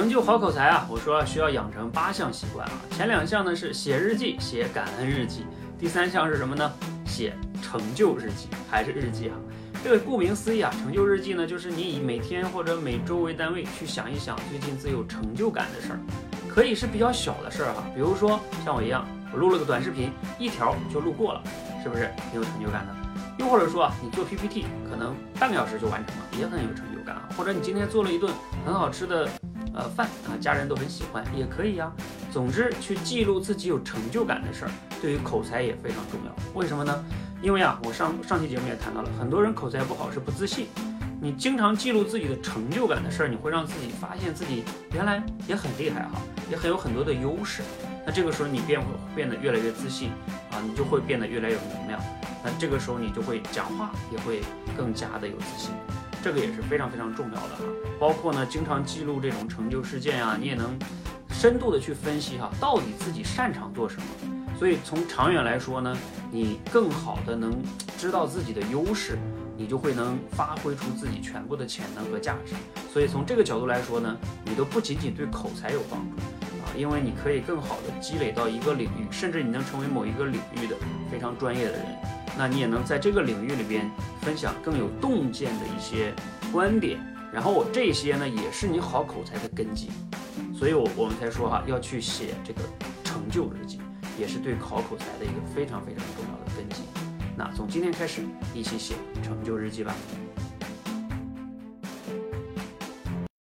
成就好口才啊，我说需要养成八项习惯啊。前两项呢是写日记、写感恩日记，第三项是什么呢？写成就日记，还是日记啊？这个顾名思义啊，成就日记呢，就是你以每天或者每周为单位去想一想最近最有成就感的事儿，可以是比较小的事儿哈，比如说像我一样，我录了个短视频，一条就录过了，是不是挺有成就感的？又或者说啊，你做 PPT，可能半个小时就完成了，也很有成就感啊。或者你今天做了一顿很好吃的。呃，饭啊，家人都很喜欢，也可以呀。总之，去记录自己有成就感的事儿，对于口才也非常重要。为什么呢？因为啊，我上上期节目也谈到了，很多人口才不好是不自信。你经常记录自己的成就感的事儿，你会让自己发现自己原来也很厉害哈，也很有很多的优势。那这个时候你变会变得越来越自信啊，你就会变得越来越有能量。那这个时候你就会讲话也会更加的有自信。这个也是非常非常重要的哈，包括呢，经常记录这种成就事件呀，你也能深度的去分析哈，到底自己擅长做什么。所以从长远来说呢，你更好的能知道自己的优势，你就会能发挥出自己全部的潜能和价值。所以从这个角度来说呢，你都不仅仅对口才有帮助啊，因为你可以更好的积累到一个领域，甚至你能成为某一个领域的非常专业的人。那你也能在这个领域里边分享更有洞见的一些观点，然后我这些呢也是你好口才的根基，所以我我们才说哈要去写这个成就日记，也是对考口才的一个非常非常重要的根基。那从今天开始一起写成就日记吧。